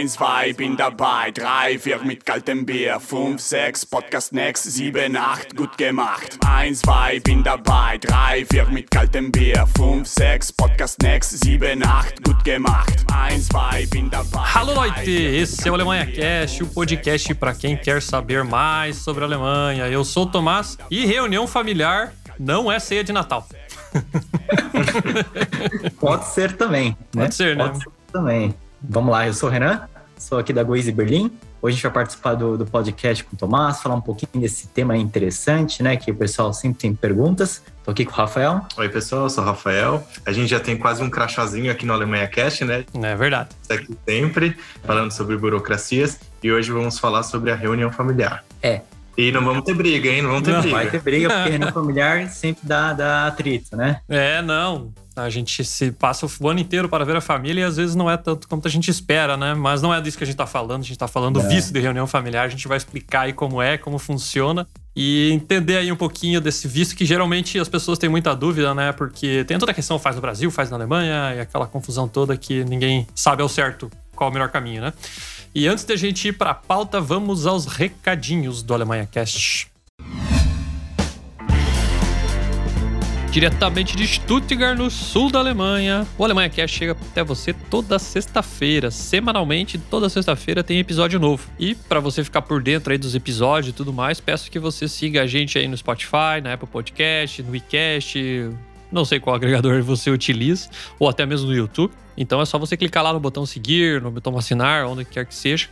1, 2, bin dabei. 3, 4 mit kaltem Bier. 5, 6, Podcast next. 7, 8, gut gemacht. 1, 2, bin dabei. 3, 4 mit kaltem Bier. 5, 6, Podcast next. 7, 8, gut gemacht. 1, 2, bin dabei. Alô, Leute! Esse é o Alemanha Cast, o podcast para quem quer saber mais sobre a Alemanha. Eu sou o Tomás e reunião familiar não é ceia de Natal. Pode ser também. Né? Pode ser, né? Pode ser também. Vamos lá, eu sou o Renan, sou aqui da Goize Berlim. Hoje a gente vai participar do, do podcast com o Tomás, falar um pouquinho desse tema interessante, né? Que o pessoal sempre tem perguntas. Tô aqui com o Rafael. Oi, pessoal, eu sou o Rafael. A gente já tem quase um crachazinho aqui no Alemanha Cast, né? É verdade. Está aqui sempre, falando sobre burocracias. E hoje vamos falar sobre a reunião familiar. É. E não vamos ter briga, hein? Não vamos ter Não, briga. Vai ter briga, porque reunião familiar sempre dá, dá atrito, né? É, não. A gente se passa o ano inteiro para ver a família e às vezes não é tanto quanto a gente espera, né? Mas não é disso que a gente tá falando. A gente tá falando do É. visto de reunião familiar. A gente vai explicar aí como é, como funciona e entender aí um pouquinho desse visto que geralmente as pessoas têm muita dúvida, né? Porque tem toda a questão faz no Brasil, faz na Alemanha e aquela confusão toda que ninguém sabe ao certo qual é o melhor caminho, né? E antes da gente ir para a pauta, vamos aos recadinhos do Alemanha Cast. Diretamente de Stuttgart, no sul da Alemanha, o Alemanha Cast chega até você toda sexta-feira. Semanalmente, toda sexta-feira tem episódio novo. E para você ficar por dentro aí dos episódios e tudo mais, peço que você siga a gente aí no Spotify, na Apple Podcast, no WeCast, não sei qual agregador você utiliza, ou até mesmo no YouTube. Então é só você clicar lá no botão seguir, no botão assinar, onde quer que seja,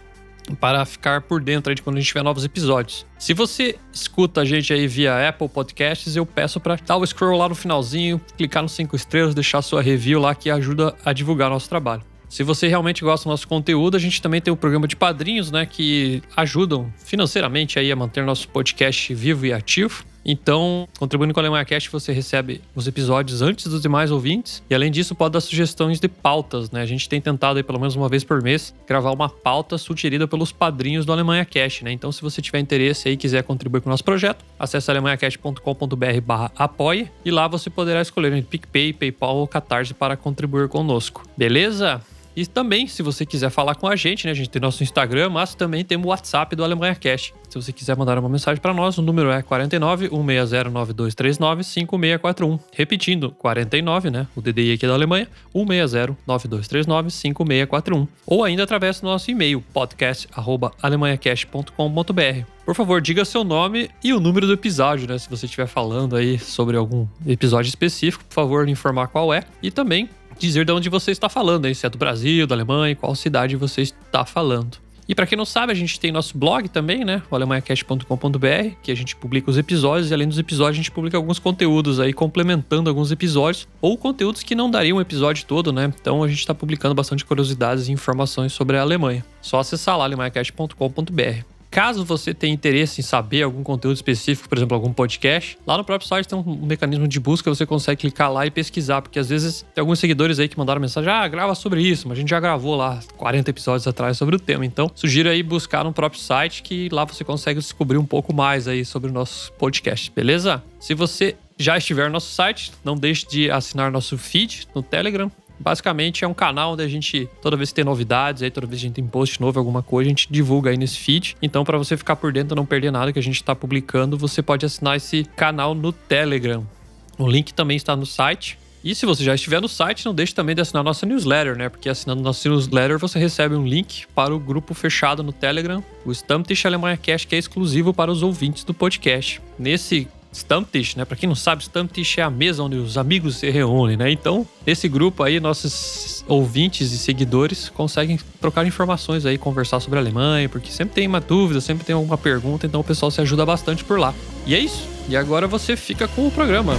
para ficar por dentro aí de quando a gente tiver novos episódios. Se você escuta a gente aí via Apple Podcasts, eu peço para dar o scroll lá no finalzinho, clicar nos cinco estrelas, deixar sua review lá que ajuda a divulgar nosso trabalho. Se você realmente gosta do nosso conteúdo, a gente também tem o programa de padrinhos, né, que ajudam financeiramente aí a manter nosso podcast vivo e ativo. Então, contribuindo com a Alemanha Cast, você recebe os episódios antes dos demais ouvintes. E além disso, pode dar sugestões de pautas, né? A gente tem tentado aí, pelo menos uma vez por mês, gravar uma pauta sugerida pelos padrinhos do Alemanha Cast, né? Então, se você tiver interesse aí e quiser contribuir com o nosso projeto, acesse alemanhacast.com.br barra apoie e lá você poderá escolher entre PicPay, PayPal ou Catarse para contribuir conosco. Beleza? E também, se você quiser falar com a gente, né? A gente tem nosso Instagram, mas também temos o WhatsApp do Alemanha Cash. Se você quiser mandar uma mensagem para nós, o número é 49 160 9239 5641. Repetindo, 49, né? O DDI aqui da Alemanha, 160 9239 5641. Ou ainda através do nosso e-mail, podcast@alemanhacast.com.br. Por favor, diga seu nome e o número do episódio, né? Se você estiver falando aí sobre algum episódio específico, por favor, informar qual é. E também dizer de onde você está falando, aí, se é do Brasil, da Alemanha, qual cidade você está falando. E para quem não sabe, a gente tem nosso blog também, né? O alemanhacast.com.br, que a gente publica os episódios e além dos episódios a gente publica alguns conteúdos aí complementando alguns episódios ou conteúdos que não dariam um episódio todo, né? Então a gente está publicando bastante curiosidades e informações sobre a Alemanha. Só acessar lá alemanhacast.com.br. Caso você tenha interesse em saber algum conteúdo específico, por exemplo, algum podcast, lá no próprio site tem um mecanismo de busca, você consegue clicar lá e pesquisar, porque às vezes tem alguns seguidores aí que mandaram mensagem: ah, grava sobre isso, mas a gente já gravou lá 40 episódios atrás sobre o tema. Então, sugiro aí buscar no próprio site, que lá você consegue descobrir um pouco mais aí sobre o nosso podcast, beleza? Se você já estiver no nosso site, não deixe de assinar nosso feed no Telegram. Basicamente é um canal onde a gente, toda vez que tem novidades, aí toda vez que a gente tem post novo, alguma coisa, a gente divulga aí nesse feed. Então, para você ficar por dentro e não perder nada que a gente está publicando, você pode assinar esse canal no Telegram. O link também está no site. E se você já estiver no site, não deixe também de assinar nossa newsletter, né? Porque assinando nossa newsletter você recebe um link para o grupo fechado no Telegram, o Stammtisch Alemanha Cash, que é exclusivo para os ouvintes do podcast. Nesse Stammtisch, né? Para quem não sabe, Stammtisch é a mesa onde os amigos se reúnem, né? Então, nesse grupo aí, nossos ouvintes e seguidores conseguem trocar informações aí, conversar sobre a Alemanha, porque sempre tem uma dúvida, sempre tem alguma pergunta, então o pessoal se ajuda bastante por lá. E é isso. E agora você fica com o programa.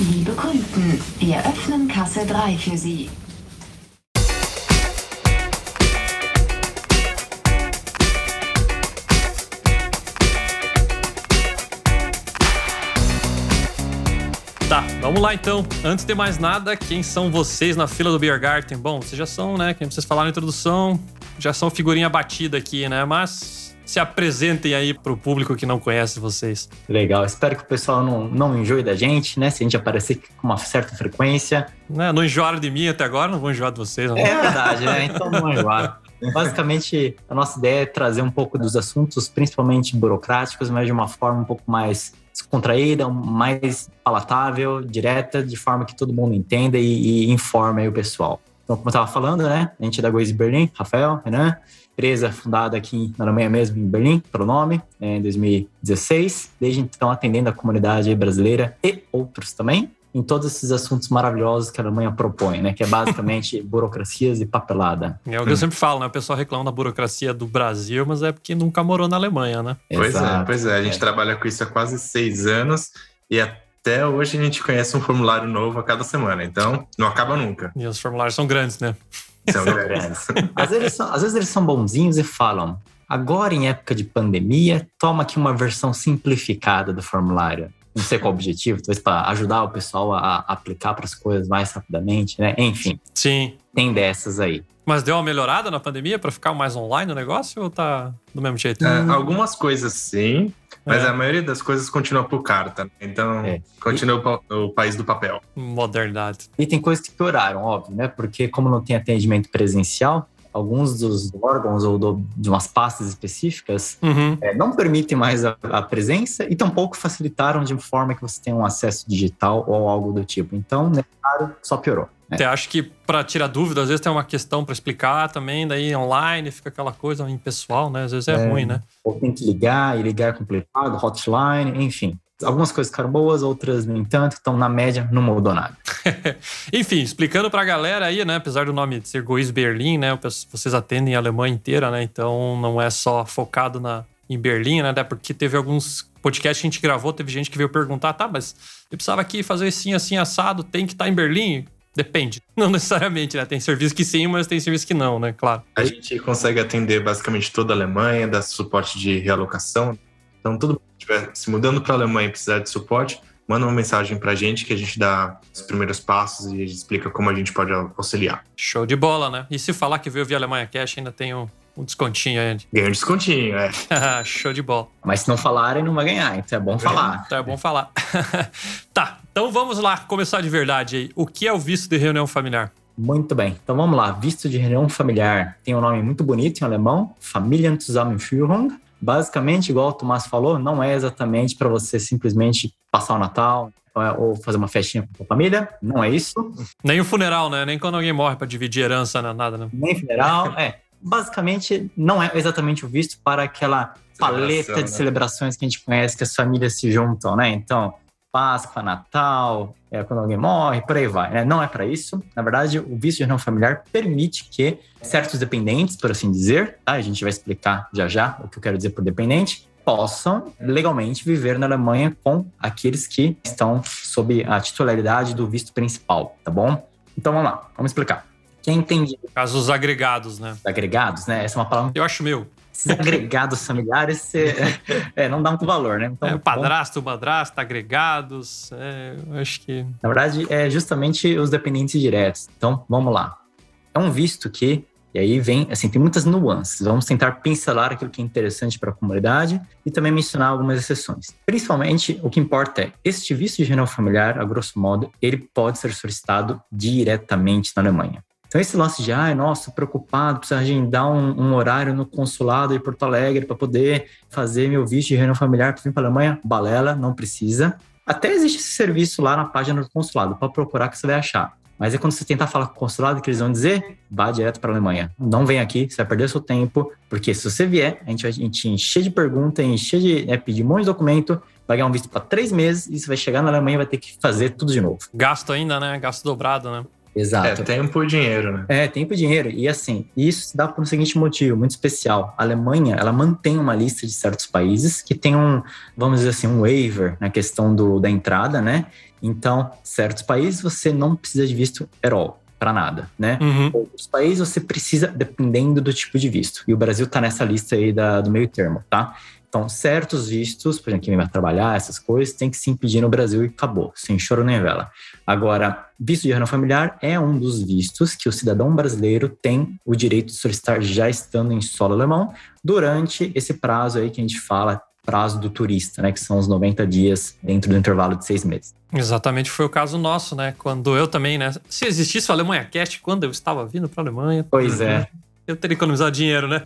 Liebe Kunden, wir öffnen Kasse 3 für Sie. Vamos lá então. Antes de mais nada, quem são vocês na fila do Biergarten? Bom, vocês já são, né? Como vocês falaram na introdução, já são figurinha batida aqui, né? Mas se apresentem aí pro público que não conhece vocês. Legal, espero que o pessoal não, não enjoe da gente, né? Se a gente aparecer com uma certa frequência. Né? Não enjoaram de mim até agora, não vou enjoar de vocês. Não. É verdade, né? Então não enjoaram. Basicamente, a nossa ideia é trazer um pouco dos assuntos, principalmente burocráticos, mas de uma forma um pouco mais descontraída, mais palatável, direta, de forma que todo mundo entenda e, e informe o pessoal. Então, como eu estava falando, né? A gente é da Goiz Berlim, Rafael, Renan, empresa fundada aqui na Alemanha mesmo, em Berlim, pelo nome, é, em 2016. Desde então, atendendo a comunidade brasileira e outros também, em todos esses assuntos maravilhosos que a Alemanha propõe, né? Que é basicamente burocracias e papelada. É o que eu sempre falo, né? O pessoal reclama da burocracia do Brasil, mas é porque nunca morou na Alemanha, né? Pois Exato. é, pois é. A gente É. trabalha com isso há quase seis anos e até hoje a gente conhece um formulário novo a cada semana. Então, não acaba nunca. E os formulários são grandes, né? São grandes. Às vezes, são, às vezes eles são bonzinhos e falam: agora em época de pandemia, toma aqui uma versão simplificada do formulário. Não sei qual o objetivo, talvez para ajudar o pessoal a, aplicar para as coisas mais rapidamente, né? Enfim, Sim. tem dessas aí. Mas deu uma melhorada na pandemia pra ficar mais online o negócio ou tá do mesmo jeito? É, algumas coisas sim, mas É. a maioria das coisas continua por carta. Então, É. continua o pa- o país do papel. Modernidade. E tem coisas que pioraram, óbvio, né? Porque como não tem atendimento presencial, alguns dos órgãos ou do- de umas pastas específicas Uhum. é, não permitem mais a, a presença e tampouco facilitaram de forma que você tenha um acesso digital ou algo do tipo. Então, só piorou. né? Até acho que pra tirar dúvida, às vezes tem uma questão pra explicar também, daí online fica aquela coisa impessoal, né? Às vezes é, É. ruim, né? Ou tem que ligar e ligar é complicado, hotline, enfim. Algumas coisas ficaram boas, outras, no entanto, estão na média, não mudou nada. Enfim, explicando pra galera aí, né? Apesar do nome ser Goiz Berlim, né? Vocês atendem a Alemanha inteira, né? Então não é só focado na, em Berlim, né? Até porque teve alguns podcasts que a gente gravou, teve gente que veio perguntar, tá, mas eu precisava aqui fazer assim, assim, assado, tem que estar em Berlim? Depende. Não necessariamente, né? Tem serviço que sim, mas tem serviço que não, né? Claro. A gente consegue atender basicamente toda a Alemanha, dar suporte de realocação. Então, tudo estiver se mudando para a Alemanha e precisar de suporte, manda uma mensagem para a gente que a gente dá os primeiros passos e a gente explica como a gente pode auxiliar. Show de bola, né? E se falar que veio via Alemanha Cash, ainda tem um, um descontinho aí. Ganha um descontinho, é. Show de bola. Mas se não falarem, não vai ganhar, então é bom falar. Então é bom falar. tá, então vamos lá começar de verdade aí. O que é o visto de reunião familiar? Muito bem, então vamos lá. Visto de reunião familiar tem um nome muito bonito em alemão, Familienzusammenführung. Basicamente, igual o Tomás falou, não é exatamente para você simplesmente passar o Natal é, ou fazer uma festinha com a sua família, não é isso. Nem o funeral, né? Nem quando alguém morre pra dividir herança, né? nada, né? Nem funeral, é. Basicamente, não é exatamente o visto para aquela paleta de né? celebrações que a gente conhece que as famílias se juntam, né? Então, Páscoa, Natal, é, quando alguém morre, por aí vai, né? Não é para isso. Na verdade, o visto de reunião familiar permite que certos dependentes, por assim dizer, tá? A gente vai explicar já já o que eu quero dizer por dependente, possam legalmente viver na Alemanha com aqueles que estão sob a titularidade do visto principal, tá bom? Então vamos lá, vamos explicar. Quem entende Casos agregados, né? agregados, né? Essa é uma palavra. Eu acho meu. Esses agregados familiares, você, é, não dá muito valor, né? Então, é, padrasto, madrasta, agregados. é, eu acho que. na verdade, é justamente os dependentes diretos. Então, vamos lá. É um visto que, e aí vem, assim, tem muitas nuances. Vamos tentar pincelar aquilo que é interessante para a comunidade e também mencionar algumas exceções. Principalmente, o que importa é, este visto de reunião familiar, a grosso modo, ele pode ser solicitado diretamente na Alemanha. Então, esse lance de, ai, nossa, preocupado, preciso agendar um, um horário no consulado de Porto Alegre para poder fazer meu visto de reunião familiar para vir para a Alemanha, balela, não precisa. Até existe esse serviço lá na página do consulado, para procurar que você vai achar. Mas é quando você tentar falar com o consulado que eles vão dizer, vá direto para a Alemanha. Não vem aqui, você vai perder seu tempo, porque se você vier, a gente vai te encher de perguntas, encher de é, pedir um monte de documento, vai ganhar um visto para três meses e você vai chegar na Alemanha e vai ter que fazer tudo de novo. Gasto ainda, né? Gasto dobrado, né? É Exato. tempo e dinheiro, né? É, tempo e dinheiro. E assim, isso se dá por um seguinte motivo, muito especial. A Alemanha, ela mantém uma lista de certos países que tem um, vamos dizer assim, um waiver na questão do, da entrada, né? Então, certos países você não precisa de visto at all, para nada, né? Uhum. Outros países você precisa, dependendo do tipo de visto. E o Brasil tá nessa lista aí da, do meio termo, tá? Então, certos vistos, por exemplo, quem vai trabalhar, essas coisas, tem que se impedir no Brasil e acabou, sem choro nem vela. Agora, visto de reunião familiar é um dos vistos que o cidadão brasileiro tem o direito de solicitar já estando em solo alemão, durante esse prazo aí que a gente fala, prazo do turista, né, que são os 90 dias dentro do intervalo de seis meses. Exatamente, foi o caso nosso, né? Quando eu também, né? Se existisse o Alemanha Cast, quando eu estava vindo para a Alemanha. Pois é. Eu teria economizado dinheiro, né?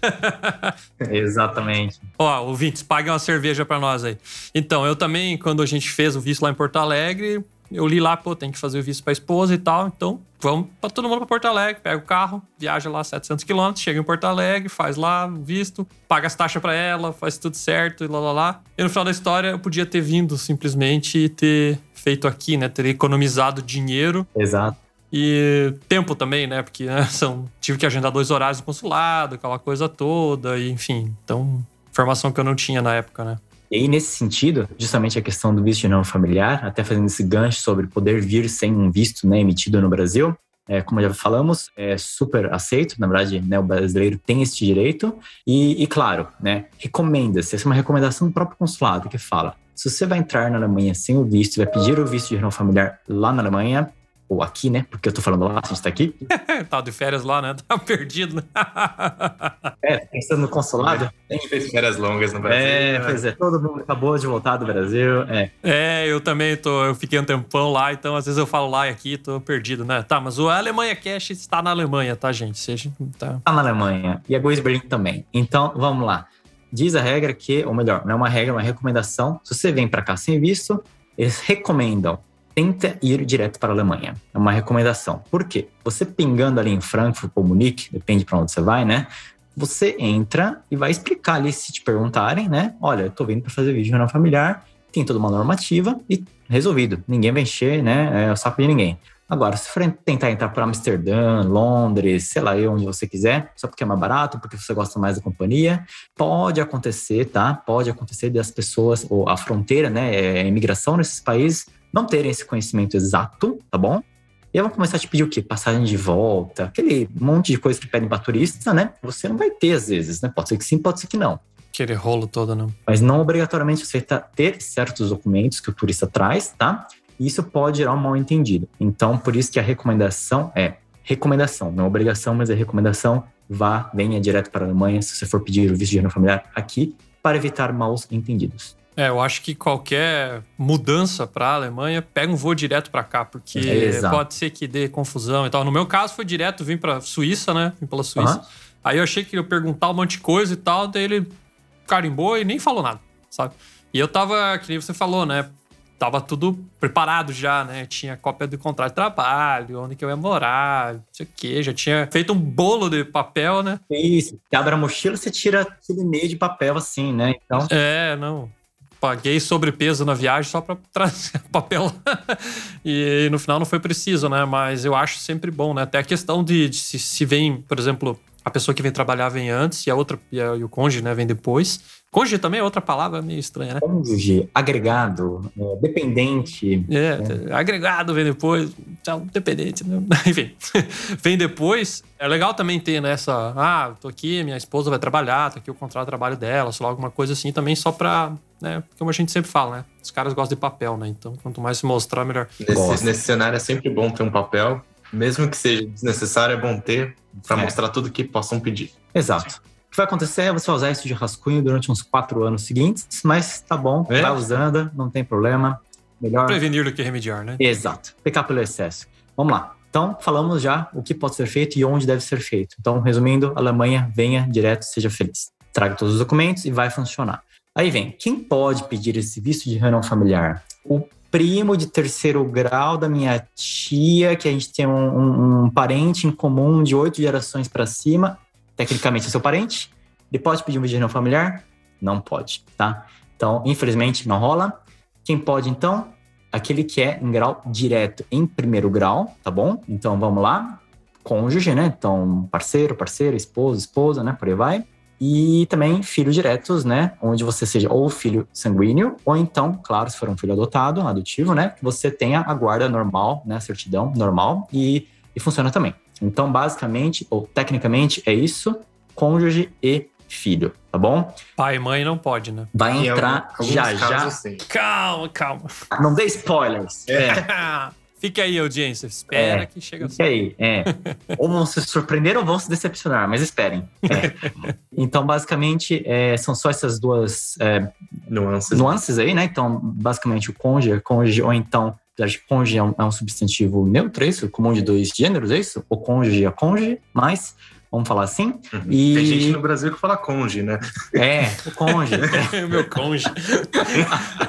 Exatamente. Ó, ouvintes, paguem uma cerveja para nós aí. Então, eu também, quando a gente fez o visto lá em Porto Alegre, eu li lá, pô, tem que fazer o visto pra esposa e tal. Então, vamos pra todo mundo pra Porto Alegre, pega o carro, viaja lá 700 quilômetros, chega em Porto Alegre, faz lá o visto, paga as taxas pra ela, faz tudo certo e lá, lá, lá. E no final da história, eu podia ter vindo simplesmente e ter feito aqui, né? Ter economizado dinheiro Exato. E tempo também, né? Porque né, são, tive que agendar dois horários no consulado, aquela coisa toda, e enfim. Então, informação que eu não tinha na época, né? E aí, nesse sentido, justamente a questão do visto de não familiar, até fazendo esse gancho sobre poder vir sem um visto né, emitido no Brasil, é, como já falamos, é super aceito. Na verdade, né, o brasileiro tem esse direito. E, e claro, né, recomenda-se, essa é uma recomendação do próprio consulado que fala: se você vai entrar na Alemanha sem o visto, vai pedir o visto de não familiar lá na Alemanha, ou aqui, né? Porque eu tô falando lá, a gente tá aqui. Tava de férias lá, né? Tava perdido, né? É, pensando no consulado. A gente fez férias longas no Brasil. É, né? pois é, todo mundo acabou de voltar do Brasil. É, É, eu também tô. Eu fiquei um tempão lá, então às vezes eu falo lá e aqui, tô perdido, né? Tá, mas o Alemanha Cash está na Alemanha, tá, gente? Seja, tá. tá na Alemanha. E a Goiás Berlim também. Então, vamos lá. Diz a regra que, ou melhor, não é uma regra, é uma recomendação. Se você vem para cá sem visto, eles recomendam tenta ir direto para a Alemanha. É uma recomendação. Por quê? Você pingando ali em Frankfurt ou Munique, depende para onde você vai, né? Você entra e vai explicar ali se te perguntarem, né? Olha, eu tô vindo para fazer vídeo reunião familiar, tem toda uma normativa e resolvido. Ninguém vai encher, né? É o saco de ninguém. Agora, se for tentar entrar para Amsterdã, Londres, sei lá, onde você quiser, só porque é mais barato, porque você gosta mais da companhia, pode acontecer, tá? Pode acontecer das pessoas, ou a fronteira, né? é, A imigração nesses países não terem esse conhecimento exato, tá bom? E aí vão começar a te pedir o quê? Passagem de volta, aquele monte de coisa que pedem para turista, né? Você não vai ter às vezes, né? Pode ser que sim, pode ser que não. Aquele rolo todo, não. Mas não obrigatoriamente você ter certos documentos que o turista traz, tá? Isso pode gerar um mal entendido. Então, por isso que a recomendação é recomendação, não obrigação, mas é recomendação. Vá, venha direto para a Alemanha se você for pedir o visto de reunião familiar aqui, para evitar maus entendidos. É, eu acho que qualquer mudança para a Alemanha pega um voo direto para cá, porque É, exato. pode ser que dê confusão e tal. No meu caso foi direto, vim para Suíça, né? Vim pela Suíça. Aham. Aí eu achei que ele ia perguntar um monte de coisa e tal, daí ele carimbou e nem falou nada, sabe? E eu tava, que nem você falou, né? Tava tudo preparado já, né? Tinha cópia do contrato de trabalho, onde que eu ia morar, não sei o quê. Já tinha feito um bolo de papel, né? Isso, você abre a mochila, você tira aquele meio de papel assim, né? Então, É, não. Paguei sobrepeso na viagem só pra trazer papel. e no final não foi preciso, né? Mas eu acho sempre bom, né? Até a questão de, de se, se vem, por exemplo, a pessoa que vem trabalhar vem antes e a outra, e, a- e o cônjuge, né, vem depois. Cônjuge também é outra palavra meio estranha, né? cônjuge, agregado, é, dependente, É, agregado vem depois, tchau, dependente, né? Enfim, vem depois. É legal também ter nessa, ah, tô aqui, minha esposa vai trabalhar, tá aqui o contrato de trabalho dela, sei lá, alguma coisa assim também, só pra, né? Como a gente sempre fala, né? Os caras gostam de papel, né? Então, quanto mais se mostrar, melhor. Nesse, nesse cenário é sempre bom ter um papel, mesmo que seja desnecessário, é bom ter para É. mostrar tudo que possam pedir. Exato. O que vai acontecer é você vai usar isso de rascunho durante uns quatro anos seguintes, mas tá bom, É? vai usando, não tem problema. Melhor. Prevenir do que remediar, né? Exato. Pecar pelo excesso. Vamos lá. Então, falamos já o que pode ser feito e onde deve ser feito. Então, resumindo, Alemanha, venha direto, seja feliz. Traga todos os documentos e vai funcionar. Aí vem, quem pode pedir esse visto de reunião familiar? O primo de terceiro grau da minha tia, que a gente tem um, um- um parente em comum de oito gerações para cima, tecnicamente é seu parente. Ele pode pedir um de reunião familiar? Não pode, tá? Então, infelizmente, não rola. Quem pode, então? Aquele que é em grau direto, em primeiro grau, tá bom? Então, vamos lá. Cônjuge, né? Então, parceiro, parceira, esposo, esposa, né? Por aí vai. E também filhos diretos, né? Onde você seja ou filho sanguíneo, ou então, claro, se for um filho adotado, adotivo, né? Que você tenha a guarda normal, né? Certidão normal e, e funciona também. Então, basicamente, ou tecnicamente, é isso: cônjuge e filho, tá bom? Pai e mãe não pode, né? Vai Em entrar algum- já já. Calma, calma. Não dê spoilers. É. Fica aí, audiência. Espera É. que chega. E aí? É. ou vão se surpreender ou vão se decepcionar, mas esperem. É. Então, basicamente, é, são só essas duas é, Nuances. nuances aí, né? Então, basicamente, o cônjuge é cônjuge, ou então, acho que cônjuge é um, é um substantivo neutro, é isso? Comum de dois gêneros, é isso? O cônjuge é cônjuge, mas, vamos falar assim? Uhum. E- Tem gente no Brasil que fala conge, né? É, o cônjuge. é. Meu conge.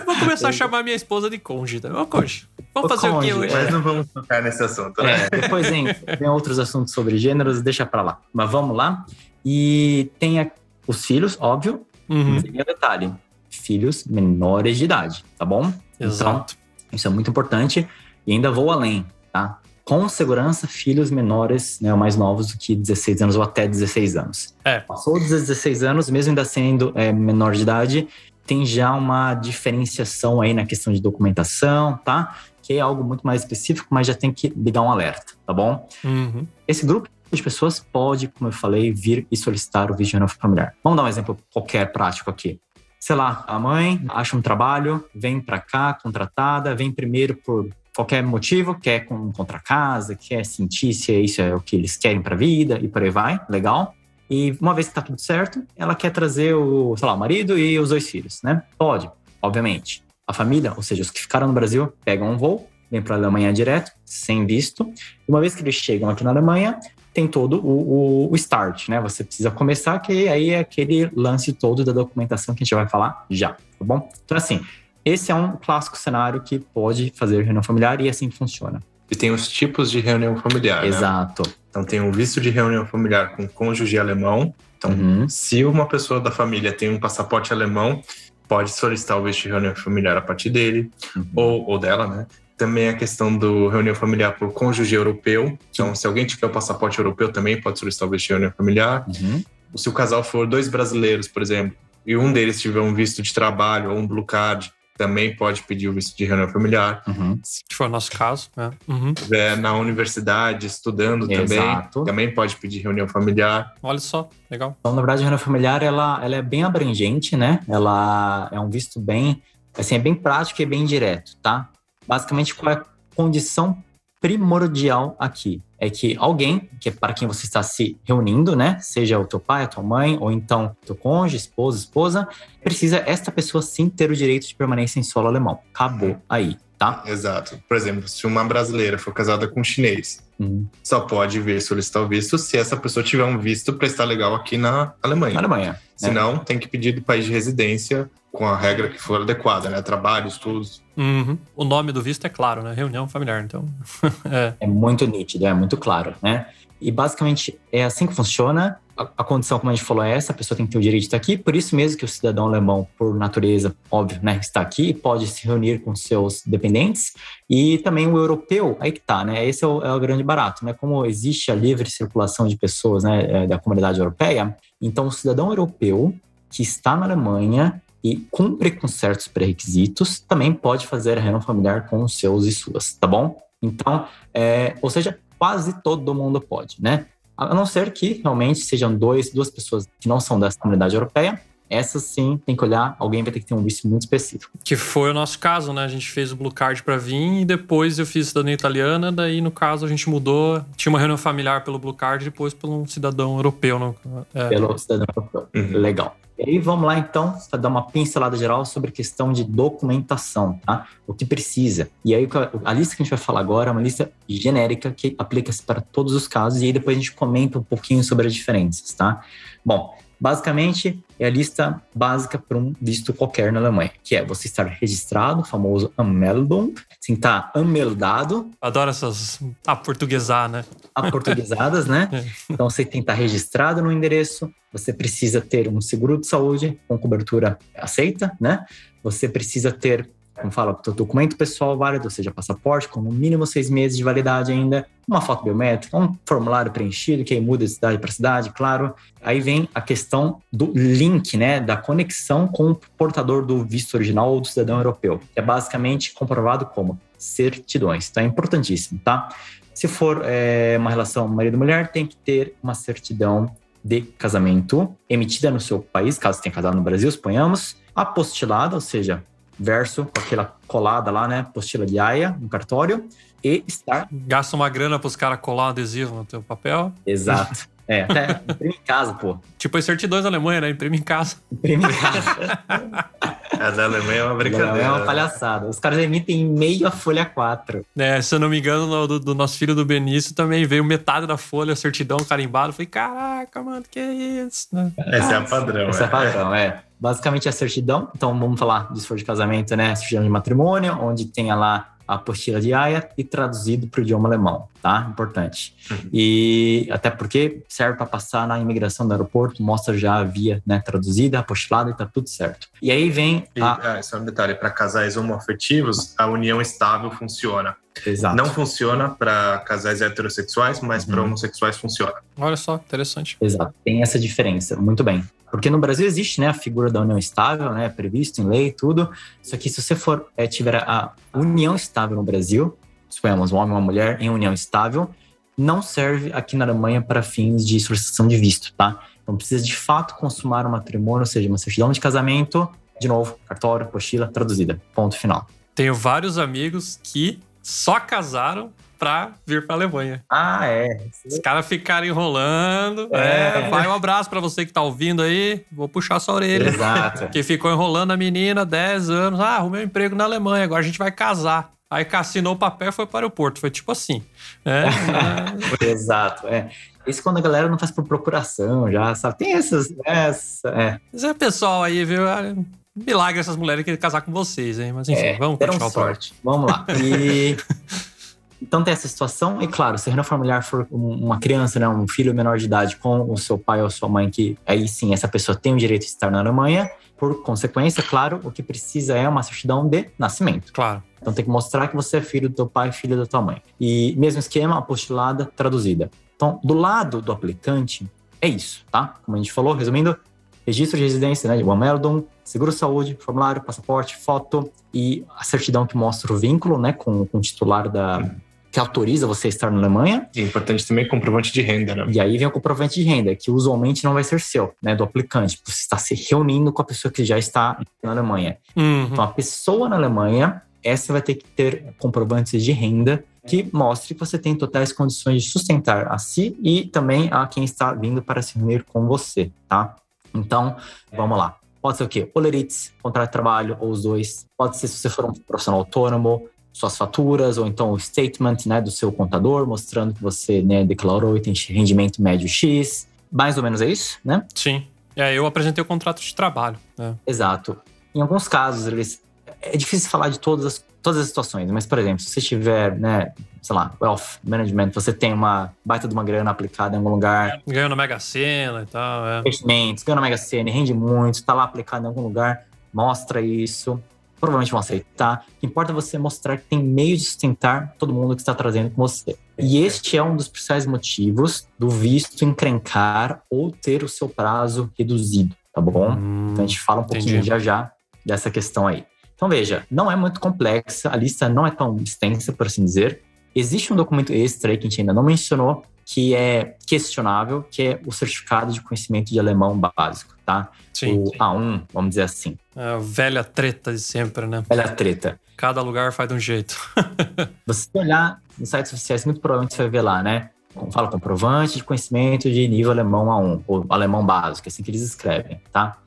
Vou começar a chamar minha esposa de conge. Tá? Ô, conge. Vamos Ô, fazer o conge, quê hoje? Mas não vamos tocar nesse assunto, né? É, depois vem, vem outros assuntos sobre gêneros, deixa pra lá. Mas vamos lá. E tem a- os filhos, óbvio, Uhum, Tem um detalhe: filhos menores de idade, tá bom? Exato. Então, isso é muito importante. E ainda vou além, tá? Com segurança, filhos menores, né, mais novos do que 16 anos ou até 16 anos. É. Passou dos 16 anos, mesmo ainda sendo é, menor de idade, tem já uma diferenciação aí na questão de documentação, tá? Que é algo muito mais específico, mas já tem que ligar um alerta, tá bom? Uhum. Esse grupo de pessoas pode, como eu falei, vir e solicitar o visto de renova familiar. Vamos dar um exemplo qualquer prático aqui. Sei lá, a mãe acha um trabalho, vem para cá, contratada, vem primeiro por qualquer motivo, quer com, contra casa, quer sentir se isso é o que eles querem para a vida e por aí vai, legal. E uma vez que tá tudo certo, ela quer trazer o, sei lá, o marido e os dois filhos, né? Pode, obviamente. A família, ou seja, os que ficaram no Brasil, pegam um voo, vêm para a Alemanha direto, sem visto. E uma vez que eles chegam aqui na Alemanha, tem todo o, o- o start, né? Você precisa começar, que aí é aquele lance todo da documentação que a gente vai falar já, tá bom? Então, assim, esse é um clássico cenário que pode fazer reunião familiar e assim funciona. E tem os tipos de reunião familiar, né? Exato. Então tem o visto de reunião familiar com cônjuge alemão. Então, Uhum. se uma pessoa da família tem um passaporte alemão, pode solicitar o visto de reunião familiar a partir dele Uhum. ou, ou dela, né? Também a questão do reunião familiar por cônjuge europeu. Então, se alguém tiver o passaporte europeu, também pode solicitar o visto de reunião familiar. Uhum. Se o casal for dois brasileiros, por exemplo, e um deles tiver um visto de trabalho ou um blue card, também pode pedir o visto de reunião familiar. Uhum. Foi o nosso caso. Né? Uhum. Se estiver na universidade estudando também, Exato. também pode pedir reunião familiar. Olha só, legal. Então, na verdade, a reunião familiar, ela, ela é bem abrangente, né? Ela é um visto bem, assim, é bem prático e bem direto, tá? Basicamente, qual é a condição primordial aqui? É que alguém, que é para quem você está se reunindo, né? Seja o teu pai, a tua mãe, ou então teu cônjuge, esposa, esposa, precisa esta pessoa sim ter o direito de permanência em solo alemão. Acabou aí, tá? Exato. Por exemplo, se uma brasileira for casada com um chinês, Uhum. só pode vir solicitar o visto se essa pessoa tiver um visto para estar legal aqui na Na Alemanha. Alemanha. né? Senão, tem que pedir do país de residência com a regra que for adequada, né? Trabalho, estudos. Uhum. O nome do visto é claro, né? Reunião familiar. Então, é. É muito nítido, é muito claro, né? E basicamente é assim que funciona. A, a condição, como a gente falou, é essa: a pessoa tem que ter o direito de estar aqui. Por isso mesmo que o cidadão alemão, por natureza, óbvio, né, está aqui, pode se reunir com seus dependentes. E também o europeu, aí que tá, né? Esse é o, é o grande barato, né? Como existe a livre circulação de pessoas, né, é, da comunidade europeia, então o cidadão europeu que está na Alemanha e cumpre com certos pré-requisitos, também pode fazer a reunião familiar com os seus e suas, tá bom? Então, é, ou seja, quase todo mundo pode, né? A não ser que realmente sejam dois, duas pessoas que não são dessa comunidade europeia, essas sim tem que olhar, alguém vai ter que ter um visto muito específico. Que foi o nosso caso, né? A gente fez o Blue Card pra vir e depois eu fiz cidadania italiana. Daí, no caso, a gente mudou. Tinha uma reunião familiar pelo Blue Card e depois por um cidadão europeu. Não? É. pelo cidadão europeu. Uhum. Legal. E aí vamos lá então, dar uma pincelada geral sobre questão de documentação, tá? O que precisa. E aí a lista que a gente vai falar agora é uma lista genérica que aplica-se para todos os casos e aí depois a gente comenta um pouquinho sobre as diferenças, tá? Bom, basicamente é a lista básica para um visto qualquer na Alemanha, que é você estar registrado, o famoso Anmeldung, assim, tá ameldado, Adoro essas. Ah, portuguesar, né? aportuguesadas, né? É. Então você tem que estar registrado no endereço, você precisa ter um seguro de saúde com cobertura aceita, né? Você precisa ter, como fala, seu documento pessoal válido, ou seja, passaporte, com no mínimo seis meses de validade ainda, uma foto biométrica, um formulário preenchido, que aí muda de cidade para cidade, claro. Aí vem a questão do link, né? Da conexão com o portador do visto original ou do cidadão europeu. É basicamente comprovado como certidões. Então é importantíssimo, tá? Se for é, uma relação marido-mulher, tem que ter uma certidão de casamento emitida no seu país, caso tenha casado no Brasil, suponhamos, apostilada, ou seja, verso com aquela colada lá, né, apostila de aia no cartório, e estar Gasta uma grana pros caras colar um adesivo no teu papel. exato. É, até imprime em casa, pô. Tipo as certidões da Alemanha, né? Imprime em casa. Imprime em casa. A da Alemanha é uma É brincadeira. uma palhaçada. Os caras emitem meio a folha 4. É, se eu não me engano, no- do, do nosso filho do Benício também veio metade da folha, certidão carimbado. Eu Falei, caraca, mano, que isso? né? Esse é a padrão. Esse é é. padrão, é. Basicamente a certidão. Então vamos falar de se for de casamento, né? Certidão de matrimônio, onde tenha lá a apostila de Haia e traduzido para o idioma alemão, tá? Importante. E até porque serve para passar na imigração do aeroporto, mostra já a via né, traduzida, apostilada e tá tudo certo. E aí vem E, a. ah, só um detalhe, para casais homoafetivos, a união estável funciona. Exato. Não funciona para casais heterossexuais, mas para Uhum. homossexuais funciona. Olha só, interessante. Exato, tem essa diferença, muito bem. Porque no Brasil existe né, a figura da união estável, né, previsto em lei e tudo. Só que se você for é, tiver a união estável no Brasil, suponhamos um homem e uma mulher em união estável, não serve aqui na Alemanha para fins de solicitação de visto, tá? Então precisa de fato consumar um matrimônio, ou seja, uma certidão de casamento, de novo, cartório, apostila, traduzida. Ponto final. Tenho vários amigos que só casaram pra vir pra Alemanha. Ah, é. Os caras ficaram enrolando. É. É, vai um abraço pra você que tá ouvindo aí. Vou puxar sua orelha. Exato. Que ficou enrolando a menina 10 anos. Ah, arrumei um emprego na Alemanha, agora a gente vai casar. Aí assinou o papel e foi para o aeroporto. Foi tipo assim. É, é. Exato, é. Isso quando a galera não faz por procuração, já, sabe? Tem essas, essa, é. Mas é pessoal aí, viu? Ah, Milagre essas mulheres querem casar com vocês, hein? Mas enfim, É, vamos continuar o sorte. Vamos lá. E então tem essa situação e claro, se a reunião familiar for um- uma criança, né, um filho menor de idade com o seu pai ou sua mãe, que aí sim essa pessoa tem o direito de estar na Alemanha. Por consequência, claro, o que precisa é uma certidão de nascimento. Claro. Então tem que mostrar que você é filho do teu pai, filho da tua mãe. E mesmo esquema, apostilada, traduzida. Então, do lado do aplicante, é isso, tá? Como a gente falou, resumindo, registro de residência, né? O Ameldon, seguro-saúde, formulário, passaporte, foto e a certidão que mostra o vínculo, né? Com, com o titular da... que autoriza você a estar na Alemanha. E é importante também comprovante de renda, né? E aí vem o comprovante de renda, que usualmente não vai ser seu, né? Do aplicante. Você está se reunindo com a pessoa que já está na Alemanha. Uhum. Então, a pessoa na Alemanha, essa vai ter que ter comprovantes de renda que mostre que você tem totais condições de sustentar a si e também a quem está vindo para se reunir com você, tá? Então, vamos lá. Pode ser o quê? Oleritz, contrato de trabalho, ou os dois. Pode ser se você for um profissional autônomo, suas faturas, ou então o statement né, do seu contador, mostrando que você né, declarou e tem rendimento médio X. Mais ou menos é isso, né? Sim. É, eu apresentei o contrato de trabalho. né? Exato. Em alguns casos, eles é difícil falar de todas as, todas as situações, mas, por exemplo, se você tiver, né, sei lá, wealth management, você tem uma baita de uma grana aplicada em algum lugar, Ganhou na Mega Sena e tal. É. investimentos, ganha na Mega Sena, rende muito, está lá aplicado em algum lugar, mostra isso. Provavelmente vão aceitar. O que importa é você mostrar que tem meio de sustentar todo mundo que está trazendo com você. E este é um dos principais motivos do visto encrencar ou ter o seu prazo reduzido, tá bom? Hum, Então a gente fala um pouquinho entendi. já já dessa questão aí. Então veja, não é muito complexa, a lista não é tão extensa, por assim dizer. Existe um documento extra aí que a gente ainda não mencionou, que é questionável, que é o certificado de conhecimento de alemão básico, tá? Sim. O A1, vamos dizer assim. É a velha treta de sempre, né? É treta. Cada lugar faz de um jeito. Você olhar nos sites oficiais, muito provavelmente você vai ver lá, né? Como Fala comprovante de conhecimento de nível alemão A1, ou alemão básico, assim que eles escrevem, tá?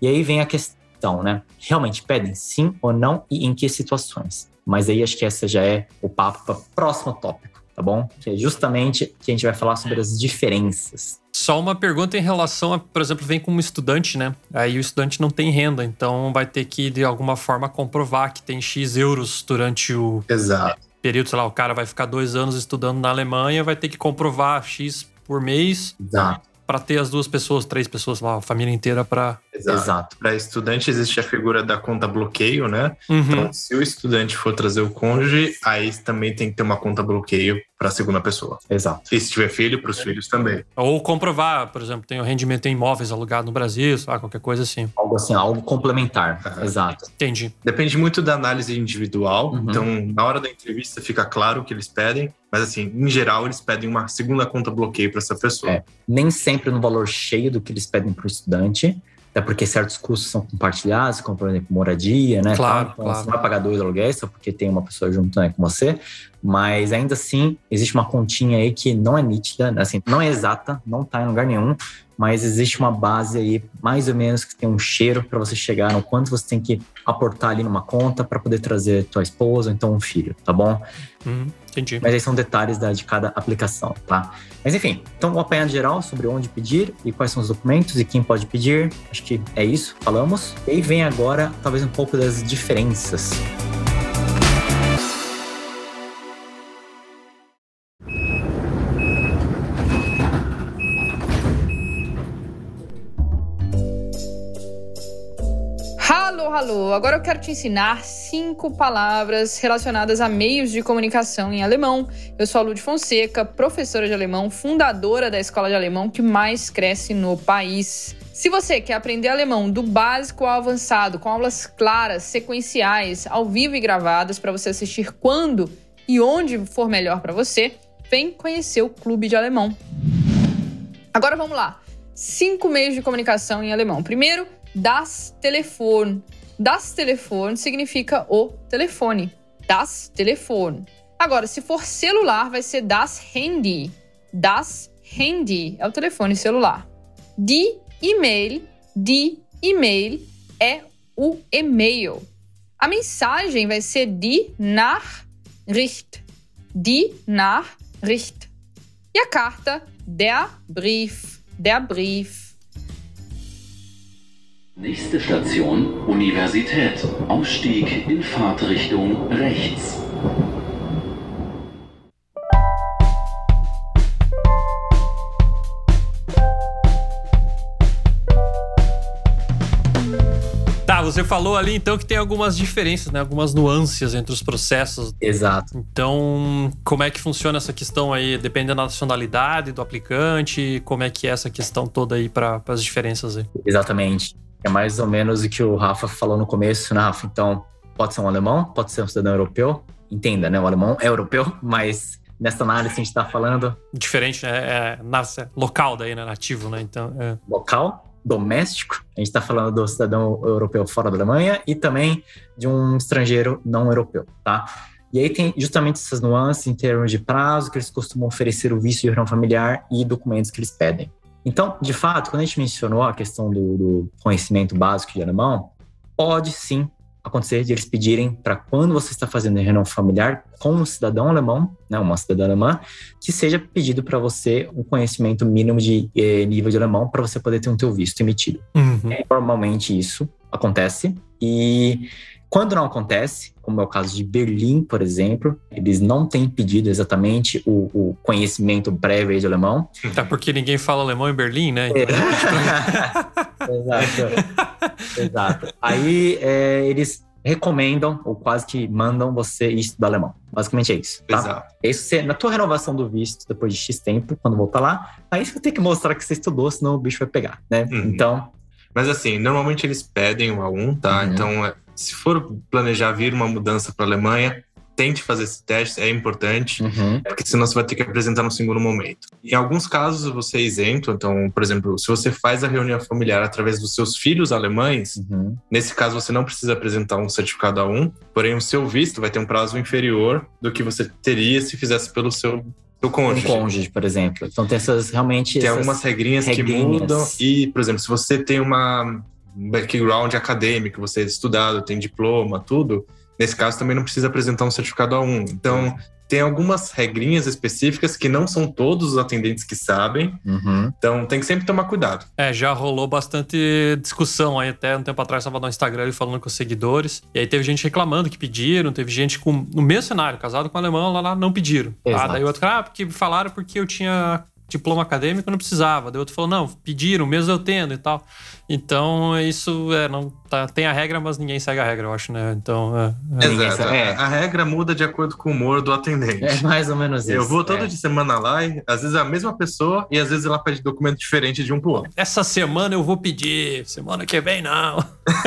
E aí vem a questão, né? Realmente pedem sim ou não e em que situações? Mas aí acho que essa já é o papo para próximo tópico, tá bom? Que é justamente que a gente vai falar sobre as diferenças. Só uma pergunta em relação a, por exemplo, vem como estudante, né? Aí o estudante não tem renda, então vai ter que, de alguma forma, comprovar que tem X euros durante o Exato. período, sei lá, o cara vai ficar dois anos estudando na Alemanha, vai ter que comprovar X por mês Exato. Para ter as duas pessoas, três pessoas lá, a família inteira para. Exato. Para estudante existe a figura da conta bloqueio, né? Uhum. Então, se o estudante for trazer o cônjuge, aí também tem que ter uma conta bloqueio para a segunda pessoa. Exato. E se tiver filho, para os filhos também. Ou comprovar, por exemplo, tem o rendimento em imóveis alugado no Brasil, lá, qualquer coisa assim. Algo assim, algo complementar. Aham. Exato. Entendi. Depende muito da análise individual. Uhum. Então, na hora da entrevista fica claro o que eles pedem, Mas assim, em geral, eles pedem uma segunda conta bloqueio para essa pessoa. É. Nem sempre no valor cheio do que eles pedem para o estudante, até porque certos custos são compartilhados, como por exemplo moradia, né? Claro, Então, claro. Você não vai pagar dois aluguéis só porque tem uma pessoa junto né, com você, mas ainda assim existe uma continha aí que não é nítida, assim, não é exata, não tá em lugar nenhum, mas existe uma base aí mais ou menos que tem um cheiro para você chegar no quanto você tem que aportar ali numa conta para poder trazer tua esposa ou então um filho, tá bom? Uhum, entendi. Mas aí são detalhes da, de cada aplicação, tá? Mas enfim, então o apanhado geral sobre onde pedir e quais são os documentos e quem pode pedir. Acho que é isso, falamos. E aí vem agora talvez um pouco das diferenças. Alô, alô! Agora eu quero te ensinar cinco palavras relacionadas a meios de comunicação em alemão. Eu sou a Lud Fonseca, professora de alemão, fundadora da escola de alemão que mais cresce no país. Se você quer aprender alemão do básico ao avançado, com aulas claras, sequenciais, ao vivo e gravadas para você assistir quando e onde for melhor para você, vem conhecer o Clube de Alemão. Agora vamos lá. Cinco meios de comunicação em alemão. Primeiro, das Telefon. Das Telefon significa o telefone. Das Telefon. Agora, se for celular, vai ser das Handy. Das Handy é o telefone celular. Die E-mail. Die E-mail é o e-mail. A mensagem vai ser die Nachricht. Die Nachricht. E a carta, der Brief. Der Brief. Nächste Station Universität. Ausstieg in Fahrtrichtung rechts. Tá, você falou ali então que tem algumas diferenças, né? Algumas nuances entre os processos. Exato. Então, como é que funciona essa questão aí? Depende da nacionalidade do aplicante? Como é que é essa questão toda aí para as diferenças aí? Exatamente. É mais ou menos o que o Rafa falou no começo, né, Rafa? Então, pode ser um alemão, pode ser um cidadão europeu. Entenda, né? O alemão é europeu, mas nessa análise a gente está falando Diferente, né? É, nasce- local daí, né? Nativo, né? Então, é. local, doméstico. A gente está falando do cidadão europeu fora da Alemanha e também de um estrangeiro não europeu, tá? E aí tem justamente essas nuances em termos de prazo que eles costumam oferecer o visto de reunião familiar e documentos que eles pedem. Então, de fato, quando a gente mencionou a questão do, do conhecimento básico de alemão, pode sim acontecer de eles pedirem para quando você está fazendo reunião familiar com um cidadão alemão, né, uma cidadã alemã, que seja pedido para você um conhecimento mínimo de eh, nível de alemão para você poder ter um teu visto emitido. Uhum. É, Normalmente isso acontece e quando não acontece, como é o caso de Berlim, por exemplo, eles não têm pedido exatamente o, o conhecimento prévio de alemão. Até porque ninguém fala alemão em Berlim, né? É. Exato. Exato. Aí é, eles recomendam ou quase que mandam você estudar alemão. Basicamente é isso. Tá? Exato. É Isso você, na tua renovação do visto, depois de X tempo, quando voltar lá, aí você tem que mostrar que você estudou, senão o bicho vai pegar, né? Uhum. Então, Mas assim, normalmente eles pedem o A1, tá? Uhum. Então, é, se for planejar vir uma mudança para Alemanha, tente fazer esse teste, é importante, uhum, porque senão você vai ter que apresentar no segundo momento. Em alguns casos você é isento, então, por exemplo, se você faz a reunião familiar através dos seus filhos alemães, uhum. nesse caso você não precisa apresentar um certificado A1, porém o seu visto vai ter um prazo inferior do que você teria se fizesse pelo seu, seu um cônjuge. cônjuge, por exemplo. Então tem essas realmente. Tem essas- algumas regrinhas, que regrinhas. mudam. E, por exemplo, se você tem uma um background acadêmico, você é estudado, tem diploma, tudo, nesse caso também não precisa apresentar um certificado A1. Então, tem algumas regrinhas específicas que não são todos os atendentes que sabem. Uhum. Então, tem que sempre tomar cuidado. É, já rolou bastante discussão aí, até um tempo atrás estava no Instagram falando com os seguidores. E aí teve gente reclamando que pediram, teve gente com no mesmo cenário, casado com um alemão, lá, lá não pediram. Tá? Exato. Daí o outro, ah, porque falaram porque eu tinha diploma acadêmico, não precisava. Daí o outro falou, não, pediram, mesmo eu tendo e tal. Então, isso é, não tá, tem a regra, mas ninguém segue a regra, eu acho, né? Então, é, é. Exato. É. A, a regra muda de acordo com o humor do atendente. É mais ou menos isso. Eu vou todo é. de semana lá e às vezes é a mesma pessoa e às vezes ela pede documento diferente de um pro outro. essa semana eu vou pedir, semana que vem não.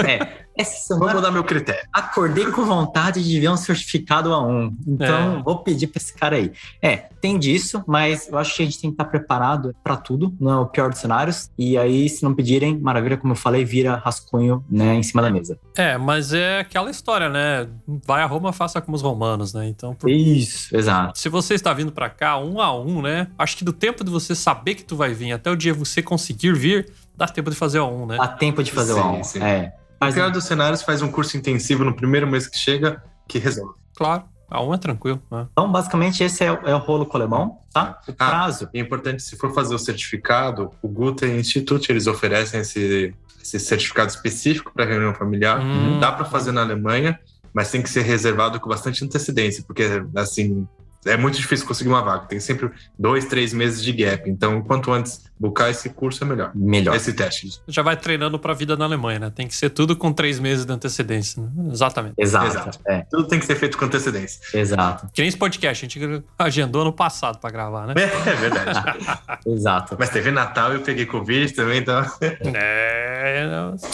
É. Essa Vou semana mudar meu critério. acordei com vontade de ver um certificado A1. Então, É. vou pedir pra esse cara aí. É, tem disso, mas eu acho que a gente tem que estar preparado pra tudo, não é o pior dos cenários. E aí, se não pedirem, maravilha, como eu falei, vira rascunho, né, em cima da mesa. É, mas é aquela história, né? Vai a Roma, faça como os romanos, né? Então, por- Isso, exato. se você está vindo pra cá um a um, né? Acho que do tempo de você saber que tu vai vir até o dia você conseguir vir, dá tempo de fazer o um, né? Dá tempo de fazer Sim, o A1. sim. É. No Mas, pior dos cenários, faz um curso intensivo no primeiro mês que chega que resolve. Claro, a um é tranquilo, né? então, basicamente, esse é, o- é o rolo com o alemão, tá? O Ah. prazo. É importante, se for fazer o certificado, o Guten Institute, eles oferecem esse, esse certificado específico para reunião familiar. Hum. Dá para fazer na Alemanha, mas tem que ser reservado com bastante antecedência, porque, assim, é muito difícil conseguir uma vaga. Tem sempre dois, três meses de gap. Então, quanto antes buscar esse curso, é melhor. Melhor. Esse teste. Já vai treinando pra vida na Alemanha, né? Tem que ser tudo com três meses de antecedência, né? Exatamente. Exato. Exato. É, Tudo tem que ser feito com antecedência. exato. Que nem esse podcast, a gente agendou no passado pra gravar, né? É, verdade. Exato. Mas teve Natal e eu peguei Covid também, então. É,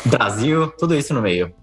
Brasil, tudo isso no meio.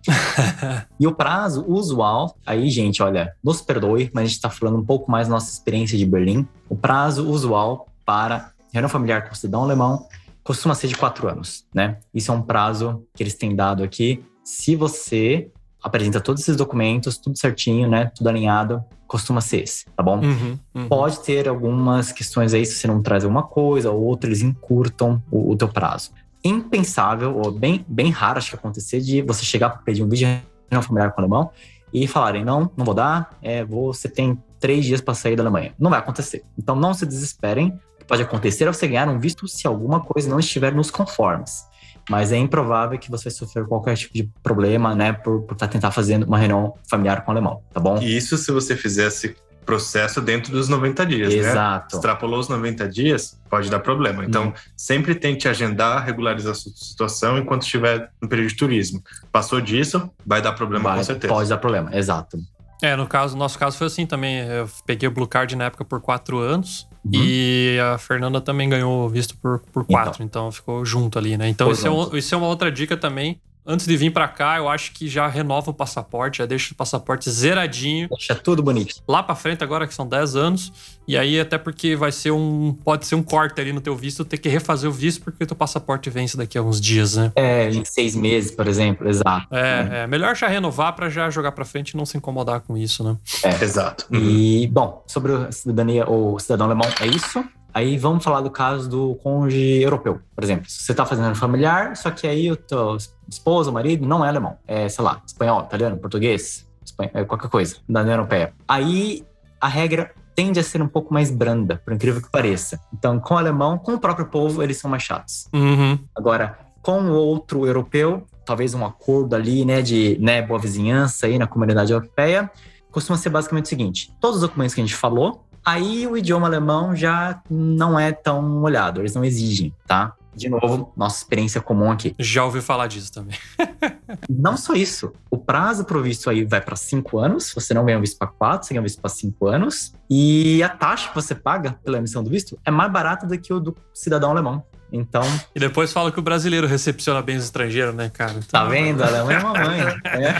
e o prazo usual, aí, gente, olha, nos perdoe, mas a gente tá falando um pouco mais da nossa experiência de Berlim. O prazo usual para reunião familiar com cidadão alemão costuma ser de quatro anos, né? Isso é um prazo que eles têm dado aqui. Se você apresenta todos esses documentos, tudo certinho, né? Tudo alinhado, costuma ser esse, tá bom? Uhum, uhum. Pode ter algumas questões aí se você não traz alguma coisa, ou outra, eles encurtam o, o teu prazo. Impensável, ou bem, bem raro acho que acontecer, de você chegar para pedir um vídeo de reunião familiar com o alemão e falarem, não, não vou dar, é, você tem três dias para sair da Alemanha. Não vai acontecer. Então não se desesperem. Pode acontecer é você ganhar um visto se alguma coisa não estiver nos conformes. Mas é improvável que você sofrer qualquer tipo de problema, né, por estar tentar fazendo uma reunião familiar com o alemão, tá bom? E isso se você fizesse processo dentro dos 90 dias, né? Exato. Extrapolou os 90 dias, pode dar problema. Então, Hum. sempre tente agendar, regularizar a sua situação enquanto estiver no período de turismo. Passou disso, vai dar problema Vai- com certeza. Pode dar problema, exato. É, no caso, no nosso caso foi assim também. Eu peguei o Blue Card na época por quatro anos. Uhum. E a Fernanda também ganhou visto por, por quatro, então, ficou junto ali, né? Então, isso é, um- isso é uma outra dica também. Antes de vir pra cá, eu acho que já renova o passaporte, já deixa o passaporte zeradinho. Deixa tudo bonito. Lá pra frente, agora que são 10 anos. E aí, até porque vai ser um. Pode ser um corte ali no teu visto, ter que refazer o visto, porque o teu passaporte vence daqui a uns dias, né? É, em seis meses, por exemplo, exato. É, é melhor já renovar pra já jogar pra frente e não se incomodar com isso, né? Exato. Uhum. E, bom, sobre a cidadania ou cidadão alemão, é isso. Aí vamos falar do caso do cônjuge europeu, por exemplo. Você tá fazendo familiar, só que aí o teu esposo, o marido, não é alemão. É, sei lá, espanhol, italiano, português, espan- é, qualquer coisa da União Europeia. Aí a regra tende a ser um pouco mais branda, por incrível que pareça. Então, com o alemão, com o próprio povo, eles são mais chatos. Uhum. Agora, com o outro europeu, talvez um acordo ali, né, de né, boa vizinhança aí na comunidade europeia, costuma ser basicamente o seguinte: todos os documentos que a gente falou, aí o idioma alemão já não é tão olhado, eles não exigem, tá? De novo, nossa experiência comum aqui. Já ouvi falar disso também. Não só isso, o prazo pro visto aí vai para cinco anos, você não ganha o visto para quatro, você ganha o visto para cinco anos, e a taxa que você paga pela emissão do visto é mais barata do que o do cidadão alemão. Então, E depois fala que o brasileiro recepciona bem os estrangeiros, né, cara? Então- tá vendo? A Alemanha é mamãe. É.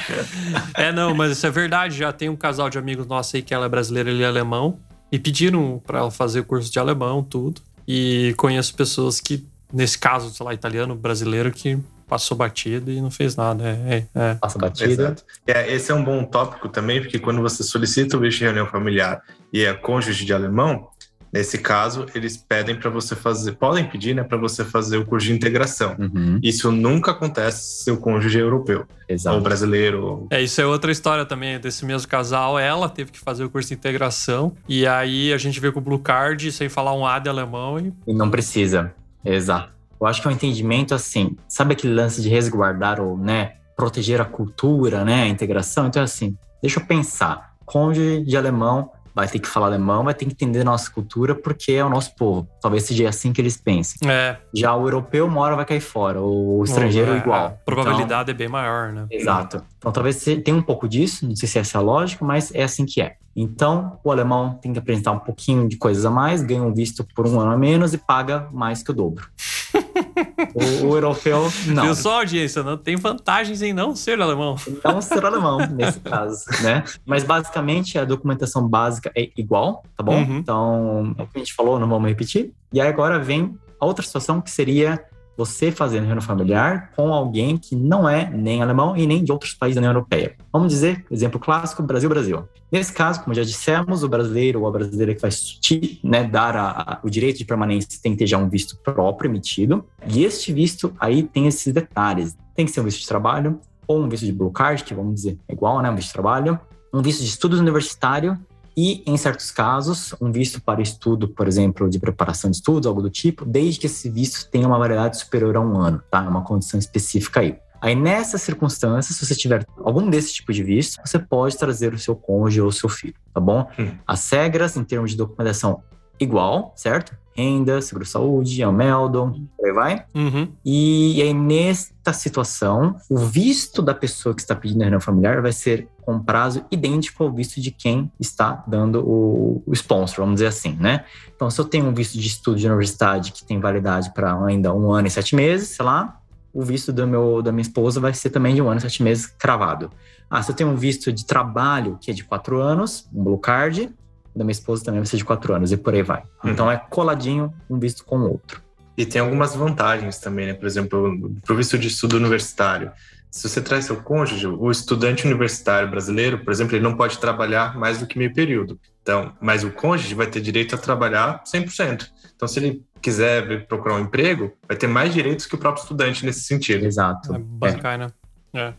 É, não, mas isso é verdade. Já tem um casal de amigos nossos aí que ela é brasileira e ele é alemão. E pediram pra ela fazer o curso de alemão, tudo. E conheço pessoas que, nesse caso, sei lá, italiano, brasileiro, que passou batido e não fez nada. É, é, é. Passa batida. Exato. É, esse é um bom tópico também, porque quando você solicita o visto de reunião familiar e é cônjuge de alemão, nesse caso, eles pedem para você fazer, podem pedir, né, para você fazer o curso de integração. Uhum, Isso nunca acontece se seu cônjuge é europeu, ou exato. brasileiro. ou- É, isso é outra história também desse mesmo casal. Ela teve que fazer o curso de integração. E aí a gente veio com o Blue Card sem falar um A de alemão e E não precisa. Exato. Eu acho que é um entendimento assim, sabe aquele lance de resguardar ou, né, proteger a cultura, né, a integração? Então, assim, deixa eu pensar. Cônjuge de alemão vai ter que falar alemão, vai ter que entender a nossa cultura, porque é o nosso povo. Talvez seja assim que eles pensem. É. Já o europeu, uma hora vai cair fora, o estrangeiro é, igual. A probabilidade então, é bem maior, né? Exato. Então talvez tenha um pouco disso, não sei se essa é a lógica, mas é assim que é. Então, o alemão tem que apresentar um pouquinho de coisas a mais, ganha um visto por um ano a menos e paga mais que o dobro. o, o, europeu, não. Viu só, audiência? Não tem vantagens em não ser alemão. Não ser alemão, nesse caso, né? Mas, basicamente, a documentação básica é igual, tá bom? Uhum. Então, é o que a gente falou, não vamos repetir. E aí, agora vem a outra situação que seria você fazendo reunião familiar com alguém que não é nem alemão e nem de outros países da União Europeia. Vamos dizer, exemplo clássico, Brasil-Brasil. Nesse caso, como já dissemos, o brasileiro ou a brasileira que vai né, dar a, a, o direito de permanência tem que ter já um visto próprio emitido. E este visto aí tem esses detalhes. Tem que ser um visto de trabalho ou um visto de blue card, que vamos dizer é igual, né, um visto de trabalho. Um visto de estudos universitário e, em certos casos, um visto para estudo, por exemplo, de preparação de estudos, algo do tipo, desde que esse visto tenha uma validade superior a um ano, tá? É uma condição específica aí. Aí, nessas circunstâncias, se você tiver algum desse tipo de visto, você pode trazer o seu cônjuge ou o seu filho, tá bom? Hum. As regras, em termos de documentação, igual, certo? Renda, seguro-saúde, Ameldon, por aí vai. Uhum. E, e aí, nesta situação, o visto da pessoa que está pedindo a reunião familiar vai ser com prazo idêntico ao visto de quem está dando o, o sponsor, vamos dizer assim, né? Então, se eu tenho um visto de estudo de universidade que tem validade para ainda um ano e sete meses, sei lá, o visto do meu, da minha esposa vai ser também de um ano e sete meses cravado. Ah, se eu tenho um visto de trabalho que é de quatro anos, um blue card, da minha esposa também vai ser de quatro anos e por aí vai. Uhum. Então é coladinho um visto com o outro. E tem algumas vantagens também, né? Por exemplo, para o visto de estudo universitário. Se você traz seu cônjuge, o estudante universitário brasileiro, por exemplo, ele não pode trabalhar mais do que meio período. Então, mas o cônjuge vai ter direito a trabalhar 100%. Então, se ele quiser procurar um emprego, vai ter mais direitos que o próprio estudante nesse sentido. Exato. É bacana. É.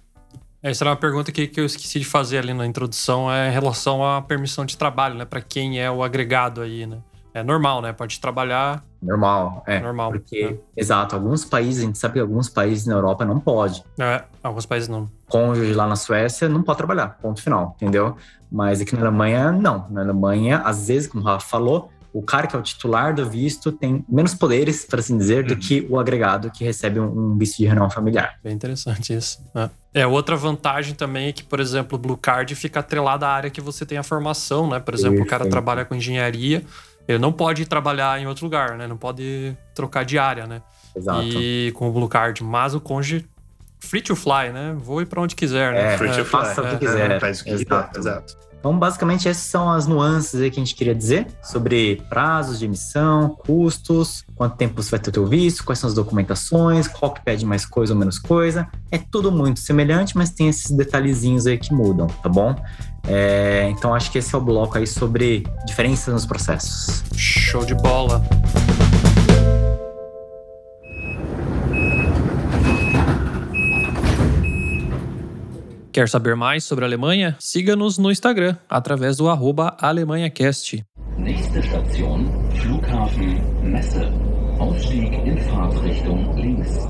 Essa era uma pergunta que, que eu esqueci de fazer ali na introdução, é em relação à permissão de trabalho, né? Para quem é o agregado aí, né? É normal, né? Pode trabalhar. Normal, é. Normal. Porque, é. exato, alguns países, a gente sabe que alguns países na Europa não pode. É, alguns países não. Cônjuge lá na Suécia não pode trabalhar, ponto final, entendeu? Mas aqui na Alemanha, não. Na Alemanha, às vezes, como o Rafa falou, o cara que é o titular do visto tem menos poderes, para assim dizer, do uhum. que o agregado que recebe um, visto de reunião familiar. Bem interessante isso. É. é. outra vantagem também é que, por exemplo, o Blue Card fica atrelado à área que você tem a formação, né? Por exemplo, Perfeito. o cara trabalha com engenharia, ele não pode trabalhar em outro lugar, né? Não pode trocar de área, né? Exato. E com o Blue Card, mas o cônjuge free to fly, né? Voe para onde quiser, né? É, free to fly. Faça o que é, quiser. É, faz o que exato. exato. Então, basicamente, essas são as nuances aí que a gente queria dizer sobre prazos de emissão, custos, quanto tempo você vai ter o teu visto, quais são as documentações, qual que pede mais coisa ou menos coisa. É tudo muito semelhante, mas tem esses detalhezinhos aí que mudam, tá bom? É, então, acho que esse é o bloco aí sobre diferenças nos processos. Show de bola! Quer saber mais sobre a Alemanha? Siga-nos no Instagram, através do arroba AlemanhaCast. Nächste Station, Flughafen Messe. Ausstieg in Fahrtrichtung links.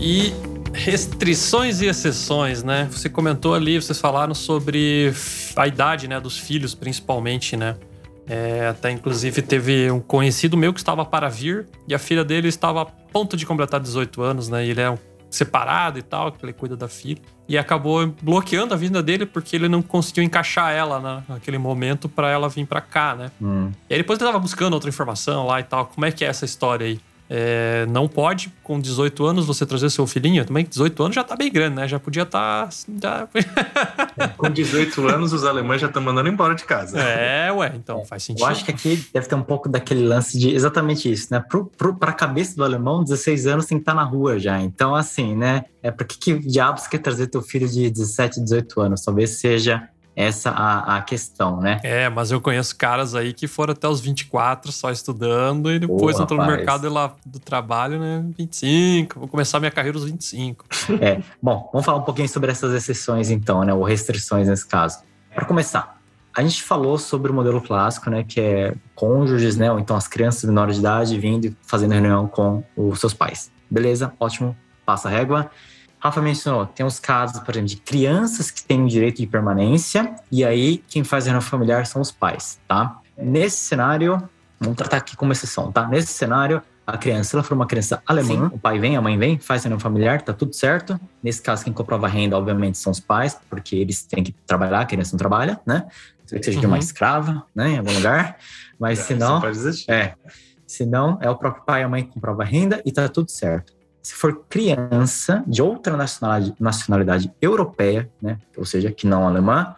E restrições e exceções, né? Você comentou ali, vocês falaram sobre a idade, né, dos filhos, principalmente, né? É, até inclusive teve um conhecido meu que estava para vir e a filha dele estava a ponto de completar 18 anos, né? E ele é um separado e tal, que ele cuida da filha. E acabou bloqueando a vinda dele porque ele não conseguiu encaixar ela né, naquele momento para ela vir para cá, né? Hum. E aí depois ele tava buscando outra informação lá e tal. Como é que é essa história aí? É, não pode, com 18 anos, você trazer seu filhinho. Também 18 anos já tá bem grande, né? Já podia estar. Tá, já... com 18 anos, os alemães já estão mandando embora de casa. É, ué, então faz sentido. Eu acho que aqui deve ter um pouco daquele lance de exatamente isso, né? Pro, pra cabeça do alemão, 16 anos tem que estar tá na rua já. Então, assim, né? É pra que, que diabos quer trazer teu filho de 17, 18 anos? Talvez seja essa a, a questão, né? É, mas eu conheço caras aí que foram até os 24 só estudando e depois entram no mercado lá do trabalho, né? 25, vou começar minha carreira aos 25. É, bom, vamos falar um pouquinho sobre essas exceções então, né? Ou restrições nesse caso. Para começar, a gente falou sobre o modelo clássico, né? Que é cônjuges, né? Ou então as crianças menores de idade vindo e fazendo reunião com os seus pais. Beleza, ótimo, passa a régua. Rafa mencionou, tem os casos, por exemplo, de crianças que têm o direito de permanência, e aí quem faz a reunião familiar são os pais, tá? Nesse cenário, vamos tratar aqui como exceção, tá? Nesse cenário, a criança, se ela for uma criança alemã, o pai vem, a mãe vem, faz a reunião familiar, tá tudo certo. Nesse caso, quem comprova a renda, obviamente, são os pais, porque eles têm que trabalhar, a criança não trabalha, né? Se seja de uma Uhum. escrava, né, em algum lugar. Mas se não, é. Se não, é o próprio pai e a mãe que comprova a renda e tá tudo certo. Se for criança de outra nacionalidade, nacionalidade europeia, né, ou seja, que não alemã,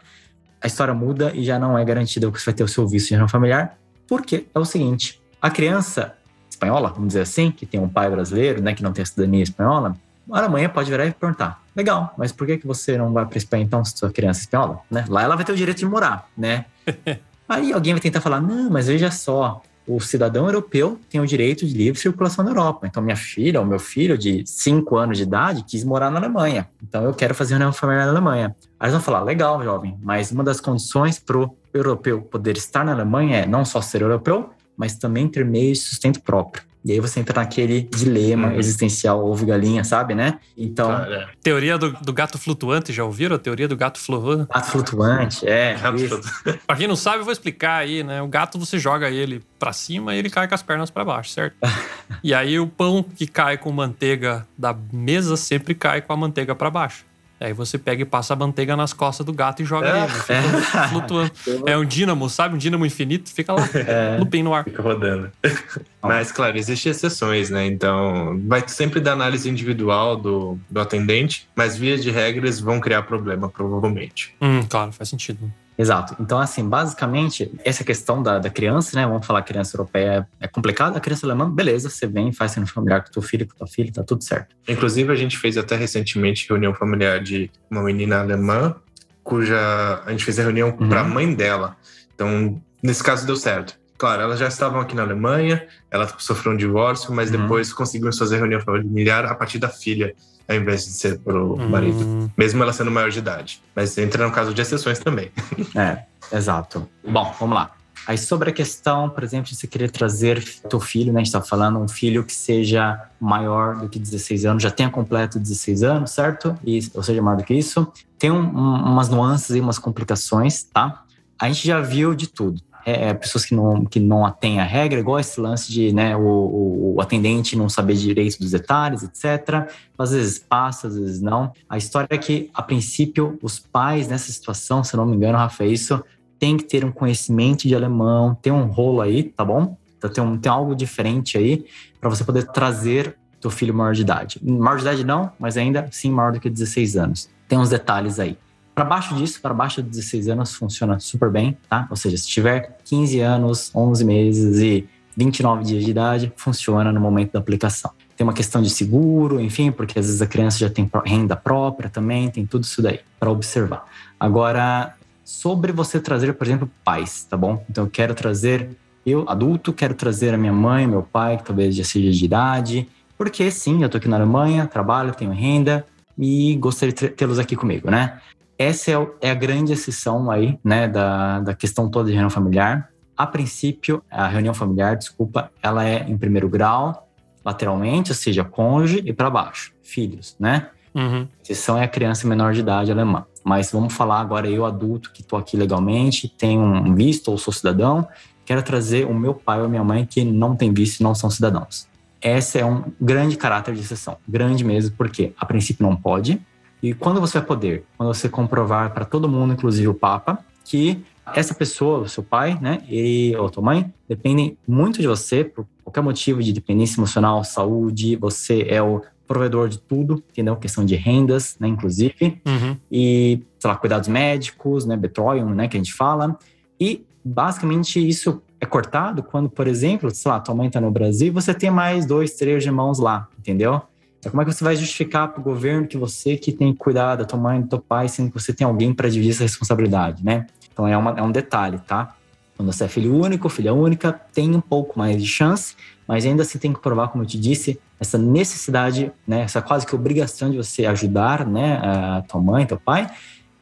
a história muda e já não é garantida que você vai ter o seu visto de reunião familiar, porque é o seguinte, a criança espanhola, vamos dizer assim, que tem um pai brasileiro, né, que não tem a cidadania espanhola, a Alemanha pode virar e perguntar, legal, mas por que, que você não vai para Espanha então, se sua criança é espanhola? Né? Lá ela vai ter o direito de morar, né? Aí alguém vai tentar falar, não, mas veja só, o cidadão europeu tem o direito de livre circulação na Europa. Então, minha filha ou meu filho de 5 anos de idade quis morar na Alemanha. Então, eu quero fazer uma família na Alemanha. Aí eles vão falar, legal, jovem, mas uma das condições para o europeu poder estar na Alemanha é não só ser europeu, mas também ter meio de sustento próprio. E aí você entra naquele dilema Uhum. existencial ovo galinha, sabe, né? Então, Cara, Teoria do, do gato flutuante, já ouviram a teoria do gato flutuante? gato flutuante, é. absurdo. Pra quem não sabe, eu vou explicar aí, né? O gato você joga ele pra cima e ele cai com as pernas pra baixo, certo? e aí o pão que cai com manteiga da mesa sempre cai com a manteiga pra baixo. Aí você pega e passa a manteiga nas costas do gato e joga É. ele. Fica flutuando. É um dínamo, sabe? Um dínamo infinito, fica lá, lupin no ar. Fica rodando. Mas, claro, existem exceções, né? Então, vai sempre dar análise individual do, do atendente, mas via de regras vão criar problema, provavelmente. Hum, claro, faz sentido. Exato. Então, assim, basicamente, essa questão da, da criança, né? Vamos falar criança europeia é complicada, a criança alemã, beleza, você vem, faz sendo familiar com teu filho, com tua filha, tá tudo certo. Inclusive, a gente fez até recentemente reunião familiar de uma menina alemã, cuja a gente fez a reunião Uhum. para a mãe dela. Então, nesse caso, deu certo. Claro, elas já estavam aqui na Alemanha, ela sofreu um divórcio, mas Uhum. depois conseguimos fazer reunião familiar a partir da filha, ao invés de ser pro marido. Hum, mesmo ela sendo maior de idade. Mas entra no caso de exceções também. É, exato. Bom, vamos lá. Aí sobre a questão, por exemplo, de você querer trazer teu filho, né? A gente tá falando um filho que seja maior do que 16 anos, já tenha completo 16 anos, certo? E, ou seja, maior do que isso. Tem um- um- umas nuances e umas complicações, tá? A gente já viu de tudo. É, é, pessoas que não, que não atêm a regra, igual esse lance de né, o, o- atendente não saber direito dos detalhes, etc. Às vezes passa, às vezes não. A história é que, a princípio, os pais nessa situação, se não me engano, Rafa, é isso, tem que ter um conhecimento de alemão, tem um rolo aí, tá bom? Então tem, um, tem algo diferente aí para você poder trazer teu filho maior de idade. Maior de idade não, mas ainda sim maior do que 16 anos. Tem uns detalhes aí. Para baixo disso, para baixo de 16 anos, funciona super bem, tá? Ou seja, se tiver 15 anos, 11 meses e 29 dias de idade, funciona no momento da aplicação. Tem uma questão de seguro, enfim, porque às vezes a criança já tem renda própria também, tem tudo isso daí para observar. Agora, sobre você trazer, por exemplo, pais, tá bom? Então eu quero trazer eu, adulto, quero trazer a minha mãe, meu pai, que talvez já seja de idade, porque sim, eu tô aqui na Alemanha, trabalho, tenho renda e gostaria de tê-los aqui comigo, né? Essa é, é a grande exceção aí, né, da, da questão toda de reunião familiar. A princípio, a reunião familiar, desculpa, ela é em primeiro grau, lateralmente, ou seja, cônjuge e para baixo, filhos, né? Uhum. Exceção é a criança menor de idade alemã. Mas vamos falar agora eu, adulto, que estou aqui legalmente, tenho um visto ou sou cidadão, quero trazer o meu pai ou minha mãe que não tem visto e não são cidadãos. Esse é um grande caráter de exceção. Grande mesmo, porque a princípio não pode. E quando você vai poder? Quando você comprovar para todo mundo, inclusive o Papa, que essa pessoa, o seu pai, né, ele ou tua mãe, dependem muito de você por qualquer motivo de dependência emocional, saúde, você é o provedor de tudo, entendeu? Questão de rendas, né, inclusive Uhum. e, sei lá, cuidados médicos, né, Betroium, né, que a gente fala. E, basicamente, isso é cortado quando, por exemplo, sei lá, tua mãe tá no Brasil você tem mais dois, três irmãos lá, entendeu? Então, como é que você vai justificar para o governo que você que tem que cuidar da tua mãe, do teu pai, sendo que você tem alguém para dividir essa responsabilidade, né? Então, é, uma, é um detalhe, tá? Quando você é filho único, filha única, tem um pouco mais de chance, mas ainda assim tem que provar, como eu te disse, essa necessidade, né, essa quase que obrigação de você ajudar, né, a tua mãe, teu pai.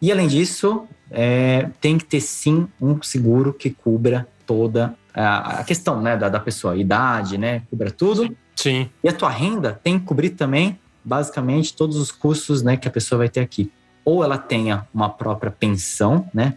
E além disso, é, tem que ter sim um seguro que cubra toda a, questão, né, da, da pessoa, idade, né, cubra tudo. Sim. E a tua renda tem que cobrir também basicamente todos os custos né, que a pessoa vai ter aqui. Ou ela tenha uma própria pensão, né?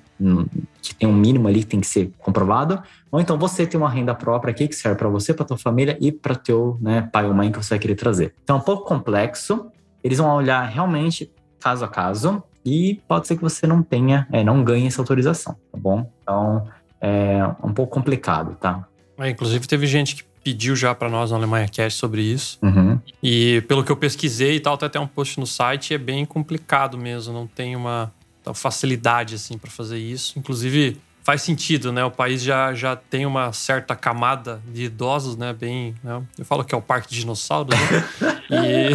Que tem um mínimo ali que tem que ser comprovado, ou então você tem uma renda própria aqui que serve para você, para tua família e para teu né, pai ou mãe que você vai querer trazer. Então é um pouco complexo. Eles vão olhar realmente caso a caso e pode ser que você não tenha, é, não ganhe essa autorização, tá bom? Então é um pouco complicado, tá? É, inclusive teve gente que pediu já para nós no Alemanha Cast sobre isso. Uhum. E pelo que eu pesquisei e tal, tem até um post no site, é bem complicado mesmo, não tem uma facilidade assim para fazer isso. Inclusive faz sentido, né? O país já, já tem uma certa camada de idosos, né? Bem, né? eu falo que é o parque de dinossauros, né?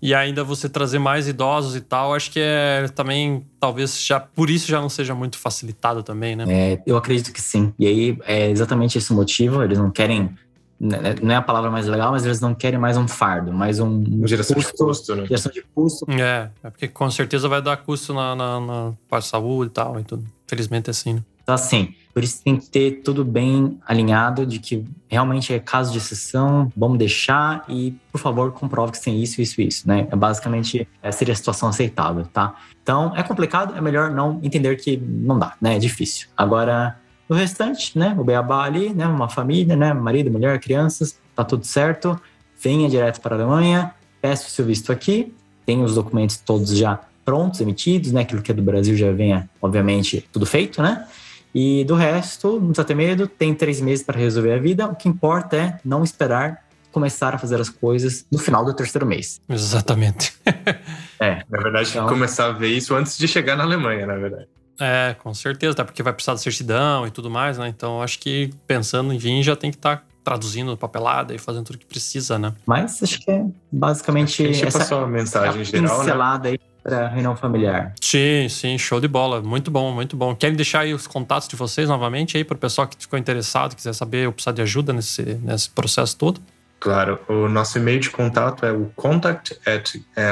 e, e ainda você trazer mais idosos e tal, acho que é também talvez já por isso já não seja muito facilitado também, né? É, eu acredito que sim. E aí é exatamente esse o motivo. Eles não querem não é a palavra mais legal, mas eles não querem mais um fardo, mais um. Geração custo, de custo, né? Geração de custo. É, é porque com certeza vai dar custo na, na, na parte de saúde e tal, e tudo. Felizmente é assim, né? Então, assim, por isso tem que ter tudo bem alinhado de que realmente é caso de exceção, vamos deixar e, por favor, comprove que tem isso, isso, isso, né? É basicamente, essa seria a situação aceitável, tá? Então, é complicado, é melhor não entender que não dá, né? É difícil. Agora, o restante, né? O beabá ali, né? Uma família, né? Marido, mulher, crianças, tá tudo certo. Venha direto para a Alemanha, peça o seu visto aqui, tem os documentos todos já prontos, emitidos, né? Aquilo que é do Brasil já venha, obviamente, tudo feito, né? E do resto, não precisa ter medo, tem três meses para resolver a vida. O que importa é não esperar começar a fazer as coisas no final do terceiro mês. Exatamente. é, na verdade, então, começar a ver isso antes de chegar na Alemanha, na verdade. É, com certeza, até porque vai precisar de certidão e tudo mais, né? Então acho que pensando em vir já tem que estar tá traduzindo papelada e fazendo tudo que precisa, né? Mas acho que é basicamente gente essa passou a mensagem a geral, pincelada né? aí para reunião familiar. Sim, sim, show de bola. Muito bom, muito bom. Querem deixar aí os contatos de vocês novamente aí para o pessoal que ficou interessado, quiser saber ou precisar de ajuda nesse, nesse processo todo? Claro, o nosso e-mail de contato é o contact at é,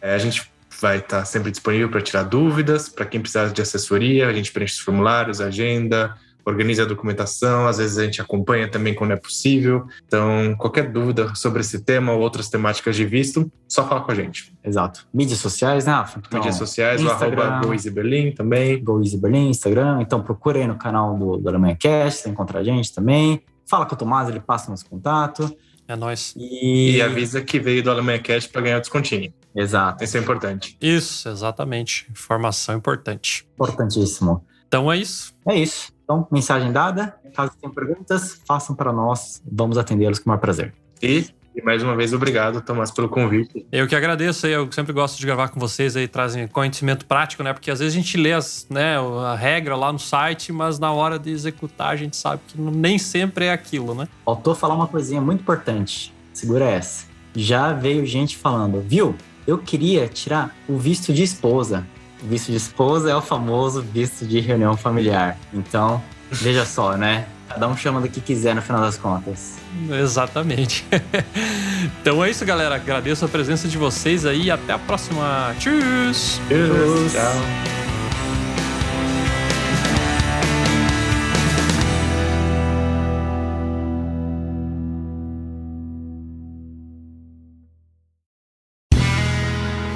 É, a gente vai estar sempre disponível para tirar dúvidas, para quem precisar de assessoria, a gente preenche os formulários, agenda, organiza a documentação, às vezes a gente acompanha também quando é possível. Então, qualquer dúvida sobre esse tema ou outras temáticas de visto, só fala com a gente. Exato. Mídias sociais, né, Rafa? Então, Mídias sociais, Instagram, o arroba GoEasyBerlin também. GoEasyBerlin, Instagram. Então, procura aí no canal do, do Alemanha Cast, você encontra a gente também. Fala com o Tomás, ele passa nosso contato. É nóis. E... e avisa que veio do Alemanha Cast para ganhar o descontinho. Exato. Isso é importante. Isso, exatamente. Informação importante. Importantíssimo. Então é isso. É isso. Então, mensagem dada. Caso tenham perguntas, façam para nós. Vamos atendê-los com o maior prazer. E e mais uma vez, obrigado, Tomás, pelo convite. Eu que agradeço, eu sempre gosto de gravar com vocês aí, trazem conhecimento prático, né? Porque às vezes a gente lê as, né, a regra lá no site, mas na hora de executar a gente sabe que nem sempre é aquilo, né? Faltou falar uma coisinha muito importante. Segura essa. Já veio gente falando, viu? Eu queria tirar o visto de esposa. O visto de esposa é o famoso visto de reunião familiar. Então, veja só, né? Cada um chama do que quiser no final das contas. Exatamente. então é isso, galera. Agradeço a presença de vocês aí até a próxima. Tchau. Tchau.